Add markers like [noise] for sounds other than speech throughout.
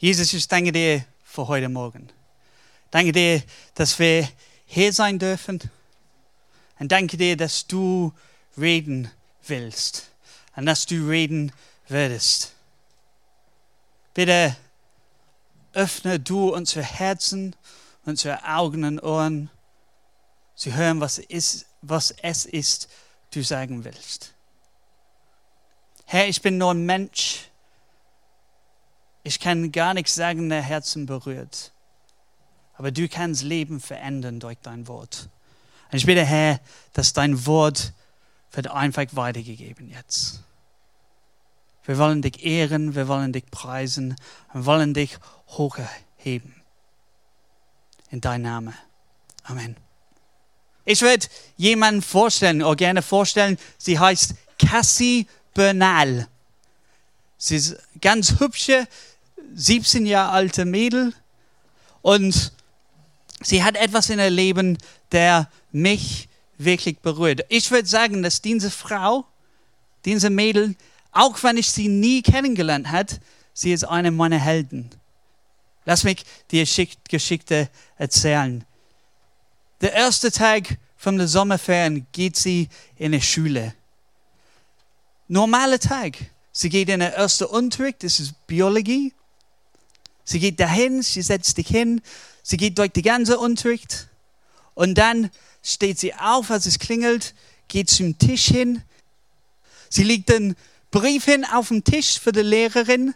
Jesus, ich danke dir für heute Morgen. Danke dir, dass wir hier sein dürfen. Und danke dir, dass du reden willst und dass du reden würdest. Bitte öffne du unsere Herzen, unsere Augen und Ohren zu hören, was, ist, was es ist, du sagen willst. Herr, ich bin nur ein Mensch. Ich kann gar nichts sagen, der Herzen berührt. Aber du kannst Leben verändern durch dein Wort. Und ich bitte, Herr, dass dein Wort wird einfach weitergegeben jetzt. Wir wollen dich ehren, wir wollen dich preisen, wir wollen dich hochheben. In deinem Namen. Amen. Ich würde jemanden vorstellen, oder gerne vorstellen, sie heißt Cassie Bernal. Sie ist ganz hübsche, 17 Jahre alte Mädel und sie hat etwas in ihr Leben, der mich wirklich berührt. Ich würde sagen, dass diese Frau, diese Mädel, auch wenn ich sie nie kennengelernt hat, sie ist eine meiner Helden. Lass mich die Geschichte erzählen. Der erste Tag von der Sommerferien geht sie in die Schule. Normaler Tag. Sie geht in den ersten Unterricht, das ist Biologie. Sie geht dahin, sie setzt sich hin, sie geht durch die ganze Unterricht und dann steht sie auf, als es klingelt, geht zum Tisch hin. Sie legt den Brief hin auf dem Tisch für die Lehrerin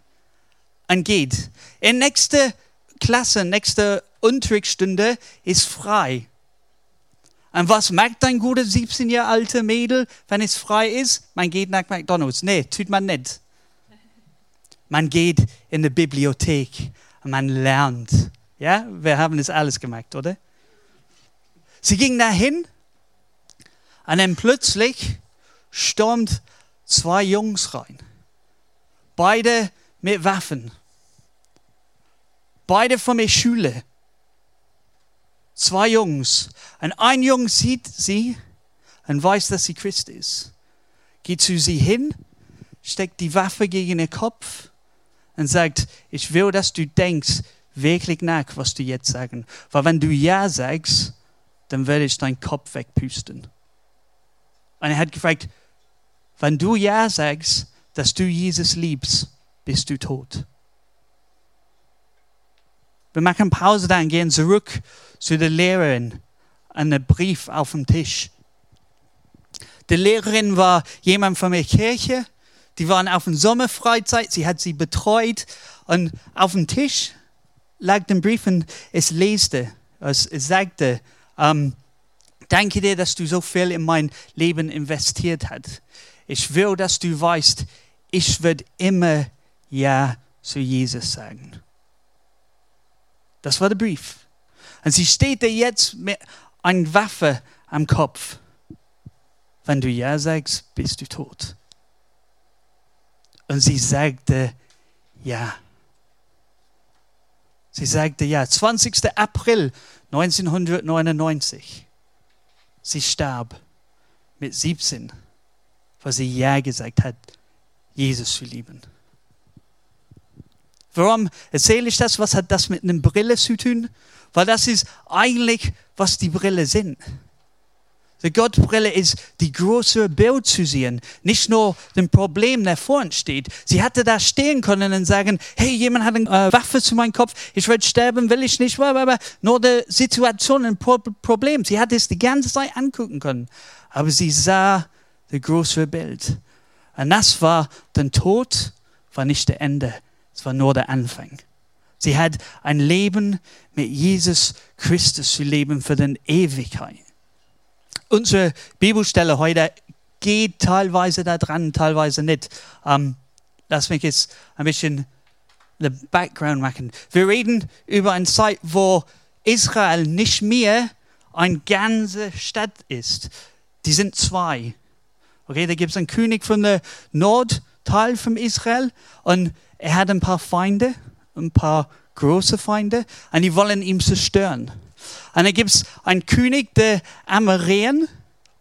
und geht. In nächste Klasse, nächste Unterrichtsstunde ist frei. Und was merkt ein guter 17 Jahre alte Mädel, wenn es frei ist? Man geht nach McDonalds. Nee, tut man nicht. Man geht in die Bibliothek und man lernt. Ja, wir haben das alles gemacht, oder? Sie ging dahin und dann plötzlich stürmt zwei Jungs rein. Beide mit Waffen. Beide von der Schule. Zwei Jungs. Und ein Junge sieht sie und weiß, dass sie Christ ist. Geht zu sie hin, steckt die Waffe gegen den Kopf und sagt, ich will, dass du denkst wirklich nach, was du jetzt sagen. Weil wenn du Ja sagst, dann werde ich deinen Kopf wegpusten. Und er hat gefragt, wenn du Ja sagst, dass du Jesus liebst, bist du tot. Wir machen Pause dann, gehen zurück zu der Lehrerin, einen Brief auf dem Tisch. Die Lehrerin war jemand von der Kirche, die waren auf der Sommerfreizeit, sie hat sie betreut und auf dem Tisch lag der Brief und es leste, es sagte, ähm, danke dir, dass du so viel in mein Leben investiert hast. Ich will, dass du weißt, ich werde immer Ja zu Jesus sagen. Das war der Brief. Und sie steht da jetzt mit einer Waffe am Kopf. Wenn du Ja sagst, bist du tot. Und sie sagte Ja. Sie sagte Ja. 20. April 1999. Sie starb mit 17, weil sie Ja gesagt hat, Jesus zu lieben. Warum erzähle ich das? Was hat das mit einer Brille zu tun? Weil das ist eigentlich, was die Brille sind. Die Gottbrille ist die große Bild zu sehen, nicht nur dem Problem, der vor uns steht. Sie hätte da stehen können und sagen, hey, jemand hat eine äh, Waffe zu meinem Kopf, ich werde sterben, will ich nicht, aber nur die Situation, ein Problem. Sie hätte es die ganze Zeit angucken können, aber sie sah das große Bild. Und das war, der Tod war nicht der Ende, es war nur der Anfang. Sie hat ein Leben mit Jesus Christus zu leben für den Ewigkeit unsere Bibelstelle heute geht teilweise da dran, teilweise nicht. Ähm, lass mich jetzt ein bisschen den Background machen. Wir reden über eine Zeit, wo Israel nicht mehr eine ganze Stadt ist. Die sind zwei. Okay, da gibt es einen König von der Nordteil von Israel und er hat ein paar Feinde, ein paar große Feinde und die wollen ihn zerstören. Und da gibt es einen König der Amareen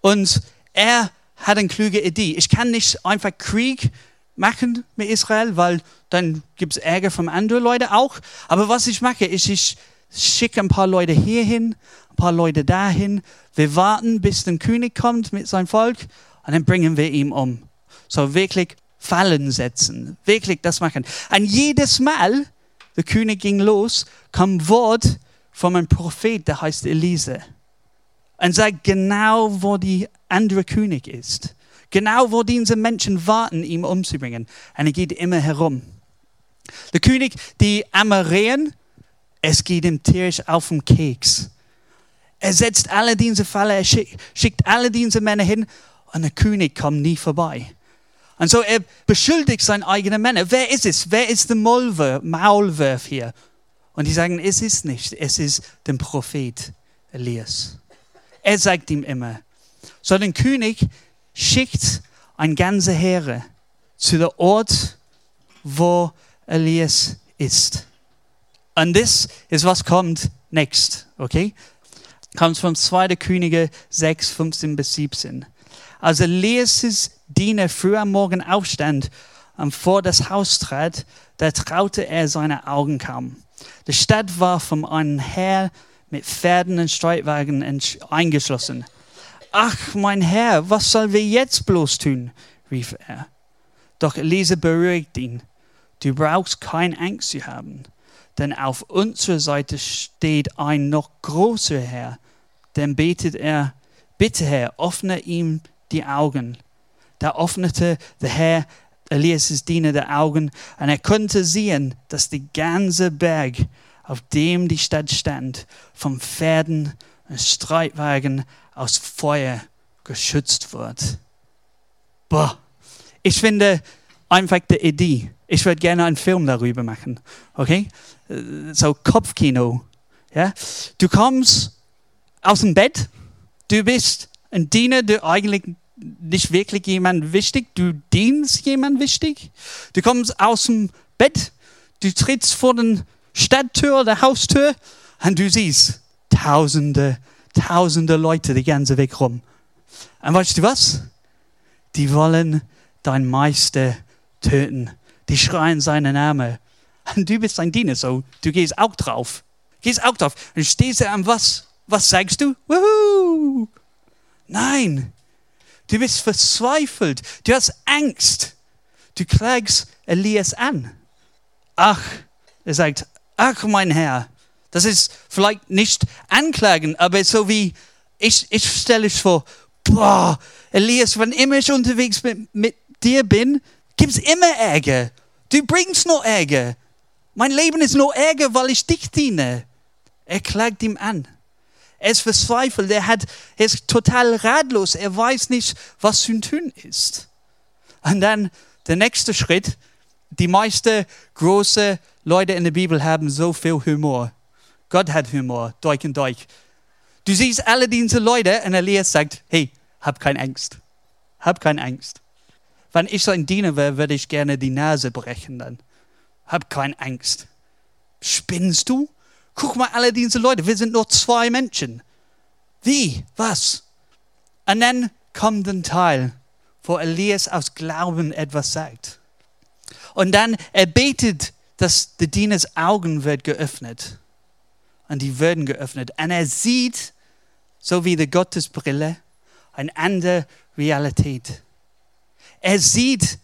und er hat eine kluge Idee. Ich kann nicht einfach Krieg machen mit Israel, weil dann gibt es Ärger von anderen Leuten auch. Aber was ich mache, ist, ich schicke ein paar Leute hierhin, ein paar Leute dahin. Wir warten, bis der König kommt mit seinem Volk und dann bringen wir ihn um. So wirklich Fallen setzen, wirklich das machen. Und jedes Mal, der König ging los, kam Wort von einem Prophet, der heißt Elise. Und sagt genau, wo die andere König ist. Genau, wo diese Menschen warten, ihn umzubringen. Und er geht immer herum. Der König, die Amareen, es geht ihm tierisch auf den Keks. Er setzt alle diese Fälle, er schickt alle diese Männer hin und der König kommt nie vorbei. Und so er beschuldigt seine eigenen Männer. Wer ist es? Wer ist der Maulwurf hier? Und die sagen, es ist nicht, es ist der Prophet Elias. Er sagt ihm immer. So der König schickt ein ganze Heere zu dem Ort, wo Elias ist. Und das ist, was kommt next, okay? Kommt von 2. Könige 6, 15 bis 17. Als Elias' Diener früh am Morgen aufstand und vor das Haus trat, da traute er seine Augen kaum. Die Stadt war von einem Heer mit Pferden und Streitwagen eingeschlossen. Ach, mein Herr, was sollen wir jetzt bloß tun? rief er. Doch Elise beruhigt ihn. Du brauchst keine Angst zu haben, denn auf unserer Seite steht ein noch größer Herr. Dann betet er, bitte Herr, öffne ihm die Augen. Da öffnete der Herr Elias' Diener die Augen und er konnte sehen, dass der ganze Berg, auf dem die Stadt stand, von Pferden und Streitwagen aus Feuer geschützt wird. Boah, ich finde einfach die Idee ich würde gerne einen Film darüber machen. Okay? So Kopfkino. Ja? Du kommst aus dem Bett, du bist ein Diener, du eigentlich nicht wirklich jemand wichtig, du dienst jemand wichtig. Du kommst aus dem Bett, du trittst vor den Stadttür oder Haustür und du siehst tausende, tausende Leute die ganze Weg rum. Und weißt du was? Die wollen dein Meister töten die schreien seinen Namen. Und du bist ein Diener, so du gehst auch drauf. Gehst auch drauf. Und stehst du am was? Was sagst du? Wuhu! Nein, du bist verzweifelt. Du hast Angst. Du klagst Elias an. Ach, er sagt, ach mein Herr, das ist vielleicht nicht anklagen, aber so wie ich, ich stelle es vor, boah, Elias, wenn immer ich unterwegs mit, mit dir bin, gibt es immer Ärger. Du bringst nur Ärger. Mein Leben ist nur Ärger, weil ich dich diene. Er klagt ihm an. Er ist verzweifelt. Er, hat, er ist total ratlos. Er weiß nicht, was zu tun ist. Und dann der nächste Schritt. Die meisten großen Leute in der Bibel haben so viel Humor. Gott hat Humor, durch und durch. Du siehst alle diese Leute und Elias sagt, hey, hab keine Angst. Hab keine Angst. Wenn ich sein Diener wäre, würde ich gerne die Nase brechen dann. Hab keine Angst. Spinnst du? Guck mal, alle diese Leute, wir sind nur zwei Menschen. Wie? Was? Und dann kommt ein Teil, wo Elias aus Glauben etwas sagt. Und dann er betet, dass der Dieners Augen wird geöffnet. Und die werden geöffnet. Und er sieht, so wie die Gottesbrille, eine andere Realität. Er sieht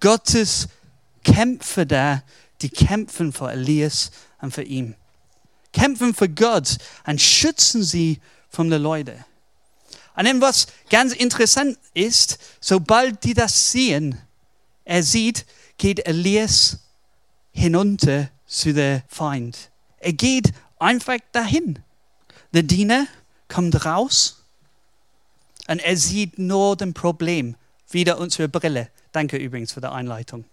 Gottes Kämpfe da, die kämpfen für Elias und für ihn. Kämpfen für Gott und schützen sie von den Leuten. Und dann was ganz interessant ist, sobald die das sehen, er sieht, geht Elias hinunter zu der Feind. Er geht einfach dahin. Der Diener kommt raus und er sieht nur das Problem. Wieder unsere Brille. Danke übrigens für die Einleitung.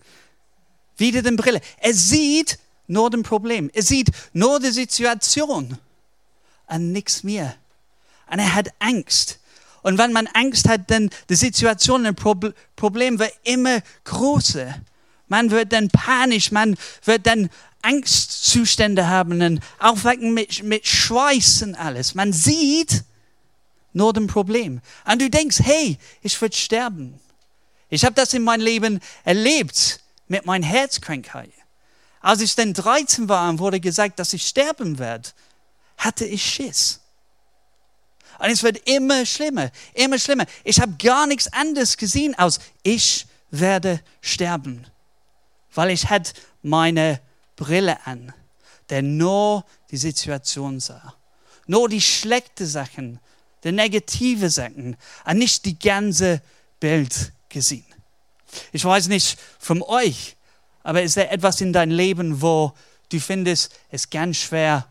Wieder die Brille. Er sieht nur das Problem. Er sieht nur die Situation und nichts mehr. Und er hat Angst. Und wenn man Angst hat, dann die Situation, ein Problem wird immer größer. Man wird dann panisch, man wird dann Angstzustände haben und aufwecken mit, mit Schweiß und alles. Man sieht nur das Problem. Und du denkst, hey, ich werde sterben Ich habe das in meinem Leben erlebt mit meiner Herzkrankheit. Als ich dann 13 war und wurde gesagt, dass ich sterben werde, hatte ich Schiss. Und es wird immer schlimmer, immer schlimmer. Ich habe gar nichts anderes gesehen als ich werde sterben, weil ich hatte meine Brille an, der nur die Situation sah, nur die schlechten Sachen, die negative Sachen, und nicht die ganze Bild gesehen. Ich weiß nicht von euch, aber ist da etwas in deinem Leben, wo du findest, es ganz schwer,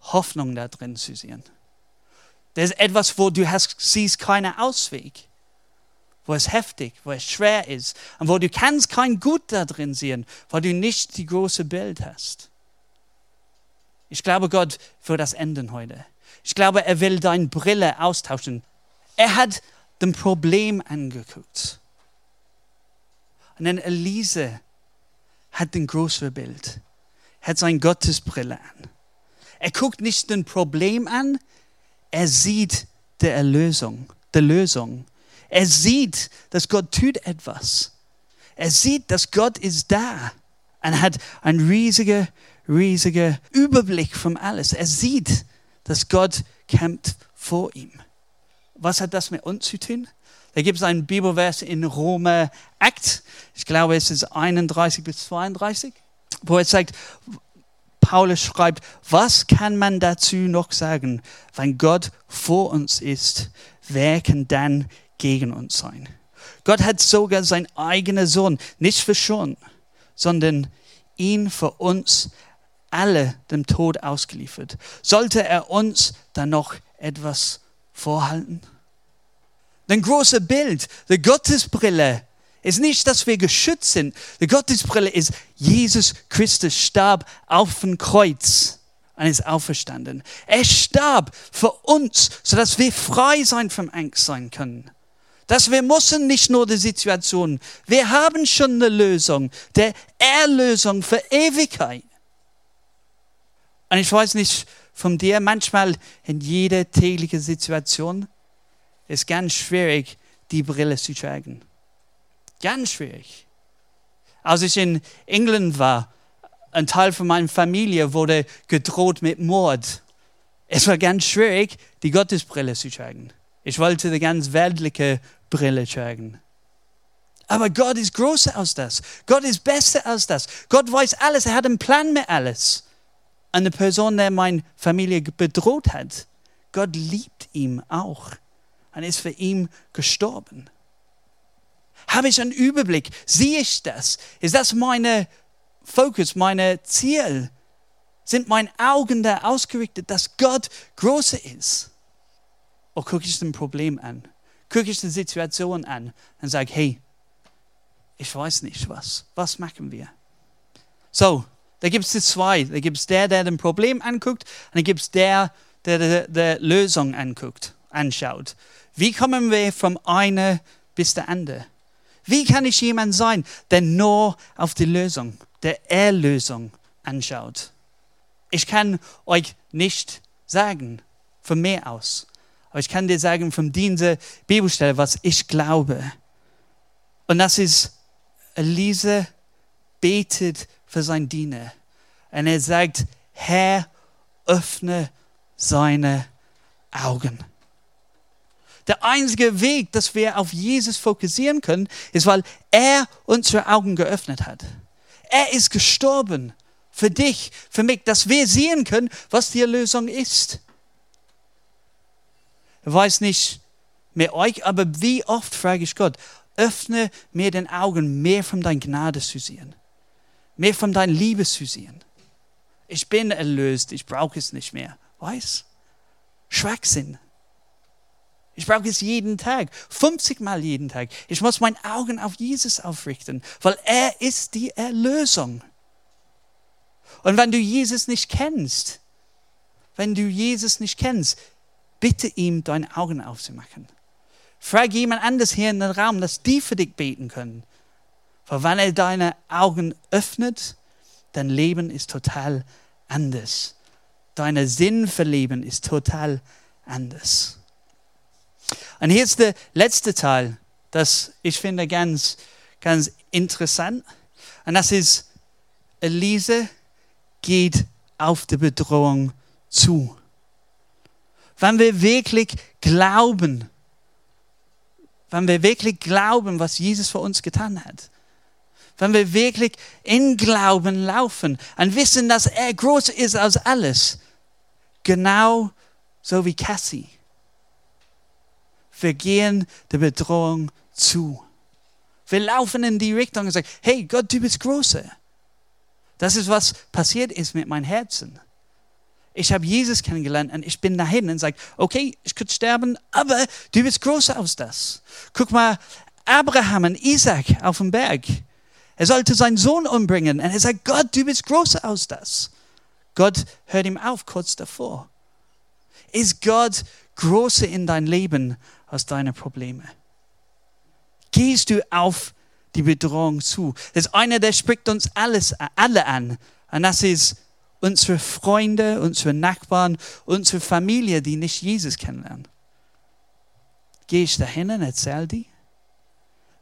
Hoffnung da drin zu sehen? Da ist etwas, wo du hast, siehst keinen Ausweg, wo es heftig, wo es schwer ist und wo du kannst kein Gut da drin sehen, weil du nicht die große Bild hast. Ich glaube, Gott will das enden heute. Ich glaube, er will deine Brille austauschen. Er hat dem Problem angeguckt. Und dann Elise hat den großen Bild, hat seine Gottesbrille an. Er guckt nicht den Problem an, er sieht die Erlösung, die Lösung. Er sieht, dass Gott tut etwas. Er sieht, dass Gott ist da und hat einen riesigen, riesigen Überblick von alles. Er sieht, dass Gott kämpft vor ihm. Was hat das mit uns zu tun? Da gibt es einen Bibelvers in Rome 8, ich glaube es ist 31 bis 32, wo er sagt, Paulus schreibt, was kann man dazu noch sagen? Wenn Gott vor uns ist, wer kann dann gegen uns sein? Gott hat sogar seinen eigenen Sohn nicht verschont, sondern ihn für uns alle dem Tod ausgeliefert. Sollte er uns dann noch etwas vorhalten? Ein großes Bild, die Gottesbrille ist nicht, dass wir geschützt sind. Die Gottesbrille ist, Jesus Christus starb auf dem Kreuz und ist auferstanden. Er starb für uns, sodass wir frei sein vom Angst sein können. Dass wir müssen nicht nur die Situation, wir haben schon eine Lösung, der Erlösung für Ewigkeit. Und ich weiß nicht von dir, manchmal in jeder täglichen Situation, ist ganz schwierig, die Brille zu tragen. Ganz schwierig. Als ich in England war, ein Teil von meiner Familie wurde gedroht mit Mord. Es war ganz schwierig, die Gottesbrille zu tragen. Ich wollte die ganz weltliche Brille tragen. Aber Gott ist größer als das. Gott ist besser als das. Gott weiß alles. Er hat einen Plan mit alles. Eine Person, der meine Familie bedroht hat, Gott liebt ihn auch und ist für ihn gestorben. Habe ich einen Überblick? Sehe ich das? Ist das mein Fokus, mein Ziel? Sind meine Augen da ausgerichtet, dass Gott größer ist? Oder gucke ich ein Problem an? Gucke ich die Situation an und sage, hey, ich weiß nicht was. Was machen wir? So, da gibt es die zwei. Da gibt es der, der ein Problem anguckt, und da gibt es der, der die Lösung anguckt, anschaut. Wie kommen wir vom einen bis der andere? Wie kann ich jemand sein, der nur auf die Lösung, der Erlösung anschaut? Ich kann euch nicht sagen von mir aus, aber ich kann dir sagen von dieser Bibelstelle, was ich glaube. Und das ist, Elise betet für sein Diener. Und er sagt, Herr, öffne seine Augen. Der einzige Weg, dass wir auf Jesus fokussieren können, ist, weil er unsere Augen geöffnet hat. Er ist gestorben für dich, für mich, dass wir sehen können, was die Erlösung ist. Ich weiß nicht mehr euch, aber wie oft frage ich Gott, öffne mir den Augen, mehr von deiner Gnade zu sehen, mehr von deiner Liebe zu sehen. Ich bin erlöst, ich brauche es nicht mehr. Weiß? Schwachsinn. Ich brauche es jeden Tag, 50 Mal jeden Tag. Ich muss meine Augen auf Jesus aufrichten, weil er ist die Erlösung. Und wenn du Jesus nicht kennst, wenn du Jesus nicht kennst, bitte ihm deine Augen aufzumachen. Frag jemand anders hier in den Raum, dass die für dich beten können. Weil wenn er deine Augen öffnet, dein Leben ist total anders. Dein Sinn für Leben ist total anders. Und hier ist der letzte Teil das ich finde ganz, ganz interessant. Und das ist, Elise geht auf die Bedrohung zu. Wenn wir wirklich glauben, wenn wir wirklich glauben, was Jesus für uns getan hat, wenn wir wirklich in Glauben laufen und wissen, dass er größer ist als alles, genau so wie Cassie. Wir gehen der Bedrohung zu. Wir laufen in die Richtung und sagen, hey Gott, du bist größer. Das ist, was passiert ist mit meinem Herzen. Ich habe Jesus kennengelernt und ich bin dahin und sage, okay, ich könnte sterben, aber du bist größer als das. Guck mal, Abraham und Isaac auf dem Berg. Er sollte seinen Sohn umbringen und er sagt, Gott, du bist größer als das. Gott hört ihm auf kurz davor. Ist Gott größer in dein Leben als deine Probleme? Gehst du auf die Bedrohung zu? Das ist einer, der spricht uns alles, alle an. Und das ist unsere Freunde, unsere Nachbarn, unsere Familie, die nicht Jesus kennenlernen. Gehe ich dahin und erzähle die?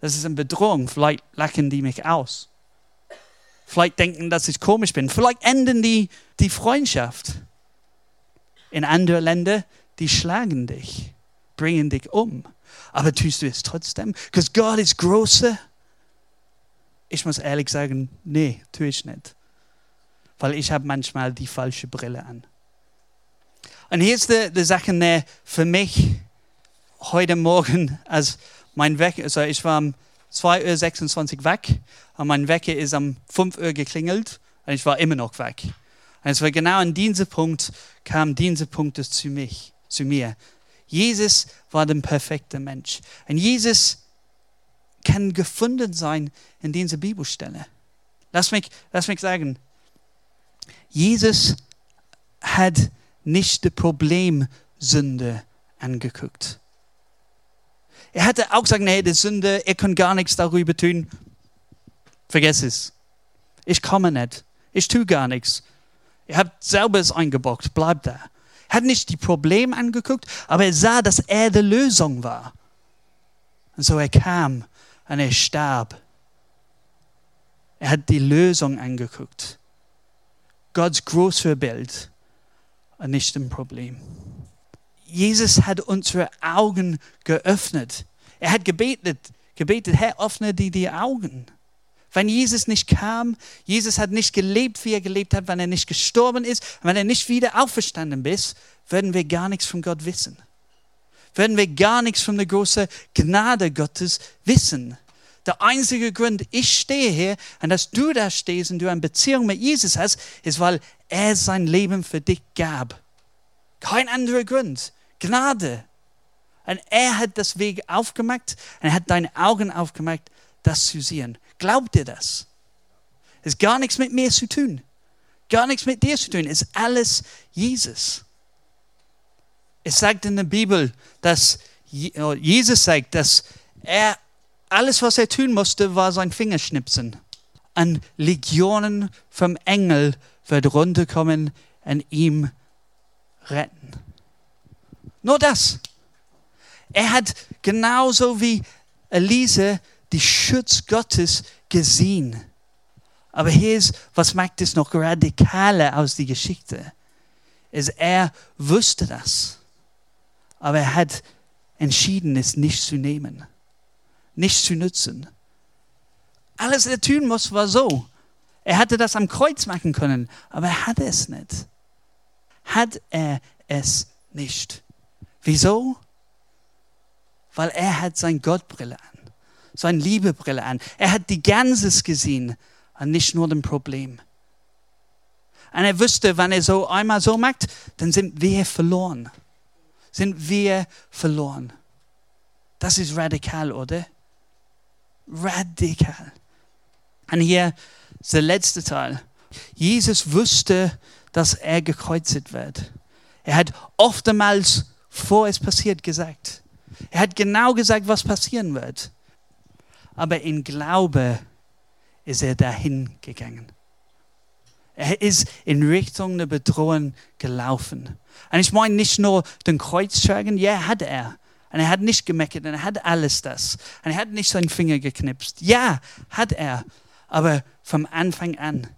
Das ist eine Bedrohung. Vielleicht lachen die mich aus. Vielleicht denken, dass ich komisch bin. Vielleicht enden die die Freundschaft. In anderen Ländern, die schlagen dich, bringen dich um. Aber tust du es trotzdem? Because Gott ist größer. Ich muss ehrlich sagen, nee, tue ich nicht weil ich habe manchmal die falsche Brille an. Und hier ist die, die Sache ne, für mich heute Morgen, [laughs] als mein Wecker, also ich war um 2.26 Uhr weg und mein Wecker ist um 5 Uhr geklingelt und ich war immer noch weg. Und es war genau an diesem Punkt, kam dieser Punkt zu, mich, zu mir. Jesus war der perfekte Mensch. Und Jesus kann gefunden sein in dieser Bibelstelle. Lass mich, lass mich sagen, Jesus hat nicht das Problem Sünde angeguckt. Er hätte auch gesagt, nee, die Sünde, ihr könnt gar nichts darüber tun. Vergiss es. Ich komme nicht. Ich tue gar nichts. Ihr habt selber es eingebockt. Bleibt da. Er hat nicht die Probleme angeguckt, aber er sah, dass er die Lösung war. Und so er kam und er starb. Er hat die Lösung angeguckt. Gottes große Bild und nicht ein Problem. Jesus hat unsere Augen geöffnet. Er hat gebetet, gebetet, Herr, öffne dir die Augen. Wenn Jesus nicht kam, Jesus hat nicht gelebt, wie er gelebt hat, wenn er nicht gestorben ist, wenn er nicht wieder auferstanden ist, würden wir gar nichts von Gott wissen. Würden wir gar nichts von der großen Gnade Gottes wissen. Der einzige Grund, ich stehe hier und dass du da stehst und du eine Beziehung mit Jesus hast, ist, weil er sein Leben für dich gab. Kein anderer Grund. Gnade. Und er hat das Weg aufgemacht und er hat deine Augen aufgemacht, das zu sehen. Glaubt dir das? Es ist gar nichts mit mir zu tun. Gar nichts mit dir zu tun. Es ist alles Jesus. Es sagt in der Bibel, dass Jesus sagt, dass er alles, was er tun musste, war sein Fingerschnipsen. Und Legionen vom Engel wird runterkommen und ihm retten. Nur das. Er hat genauso wie Elise die Schutz Gottes gesehen. Aber hier ist, was macht es noch radikaler aus der Geschichte? Ist, er wusste das. Aber er hat entschieden, es nicht zu nehmen nicht zu nützen. Alles, was er tun muss, war so. Er hätte das am Kreuz machen können, aber er hatte es nicht. Hat er es nicht. Wieso? Weil er hat seine Gottbrille an, seine Liebebrille an. Er hat die Ganzes gesehen und nicht nur den Problem. Und er wusste, wenn er so einmal so macht, dann sind wir verloren. Sind wir verloren. Das ist radikal, oder? radikal. Und hier der letzte Teil. Jesus wusste, dass er gekreuzigt wird. Er hat oftmals, vor es passiert, gesagt. Er hat genau gesagt, was passieren wird. Aber in Glaube ist er dahin gegangen. Er ist in Richtung der Bedrohung gelaufen. Und ich meine nicht nur den Kreuz tragen, ja, hat er. Und er hat nicht gemeckert und er hat alles das. Und er hat nicht seinen Finger geknipst. Ja, hat er. Aber vom Anfang an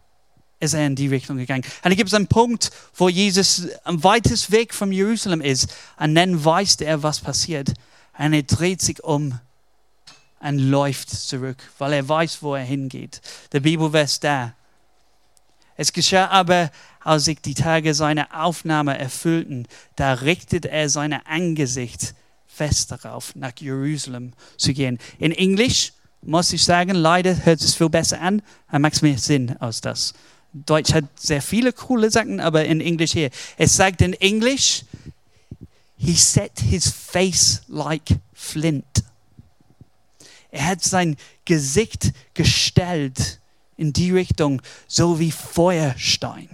ist er in die Richtung gegangen. Und da gibt es einen Punkt, wo Jesus am weitesten Weg von Jerusalem ist. Und dann weiß er, was passiert. Und er dreht sich um und läuft zurück, weil er weiß, wo er hingeht. Der Bibelvers da. Es geschah aber, als sich die Tage seiner Aufnahme erfüllten, da richtete er sein Angesicht fest darauf, nach Jerusalem zu gehen. In Englisch muss ich sagen, leider hört es viel besser an, aber macht mehr Sinn als das. Deutsch hat sehr viele coole Sachen, aber in Englisch hier. Es sagt in Englisch, he set his face like flint. Er hat sein Gesicht gestellt in die Richtung, so wie Feuerstein.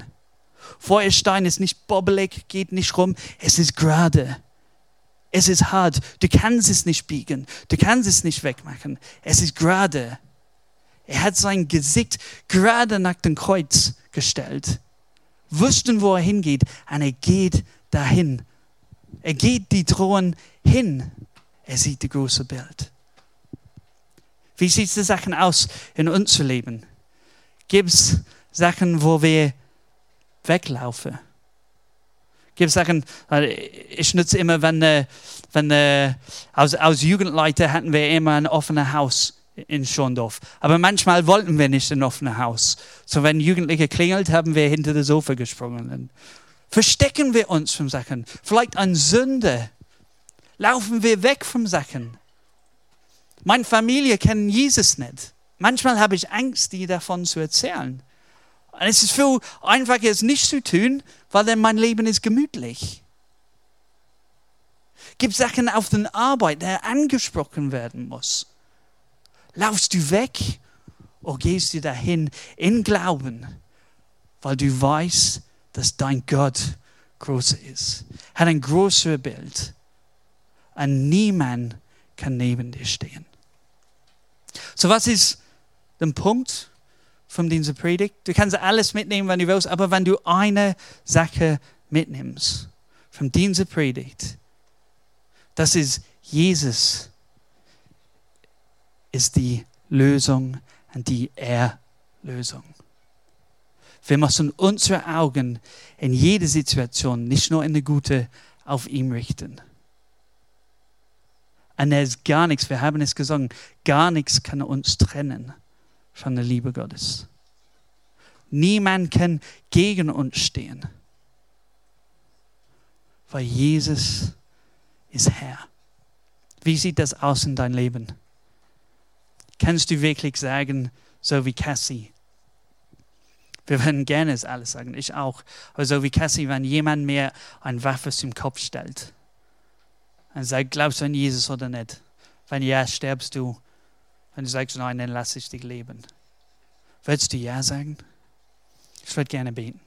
Feuerstein ist nicht bobbelig, geht nicht rum, es ist gerade. Es ist hart. Du kannst es nicht biegen. Du kannst es nicht wegmachen. Es ist gerade. Er hat sein Gesicht gerade nach dem Kreuz gestellt. Wussten, wo er hingeht. Und er geht dahin. Er geht die Thron hin. Er sieht das große Bild. Wie sieht die Sachen aus in unserem Leben? Gibt es Sachen, wo wir weglaufen? Gibt es Sachen, ich nutze immer, wenn, äh, wenn äh, als, als Jugendleiter hatten wir immer ein offenes Haus in Schondorf. Aber manchmal wollten wir nicht ein offenes Haus. So wenn Jugendliche klingelt, haben wir hinter das Sofa gesprungen. Verstecken wir uns von Sachen. Vielleicht an Sünde. Laufen wir weg von Sachen. Meine Familie kennt Jesus nicht. Manchmal habe ich Angst, die davon zu erzählen. Und es ist viel einfacher, es nicht zu tun, weil dann mein Leben ist gemütlich. Gibt Sachen auf der Arbeit, die angesprochen werden muss. Laufst du weg oder gehst du dahin in Glauben, weil du weißt, dass dein Gott groß ist, hat ein größeres Bild und niemand kann neben dir stehen. So was ist der Punkt von dieser Predigt? Du kannst alles mitnehmen, wenn du willst, aber wenn du eine Sache mitnimmst von dieser Predigt, das ist Jesus ist die Lösung und die Erlösung. Wir müssen unsere Augen in jeder Situation, nicht nur in der Gute, auf ihn richten. Und er ist gar nichts, wir haben es gesungen, gar nichts kann uns trennen von der Liebe Gottes. Niemand kann gegen uns stehen, weil Jesus ist Herr. Wie sieht das aus in deinem Leben? Kannst du wirklich sagen, so wie Cassie? Wir würden gerne es alles sagen, ich auch. Aber so wie Cassie, wenn jemand mir eine Waffe zum Kopf stellt, und sagt, glaubst du an Jesus oder nicht? Wenn ja, sterbst du. Wenn du sagst nein, dann lass ich dich leben. Würdest du ja sagen? Ich würde gerne beten.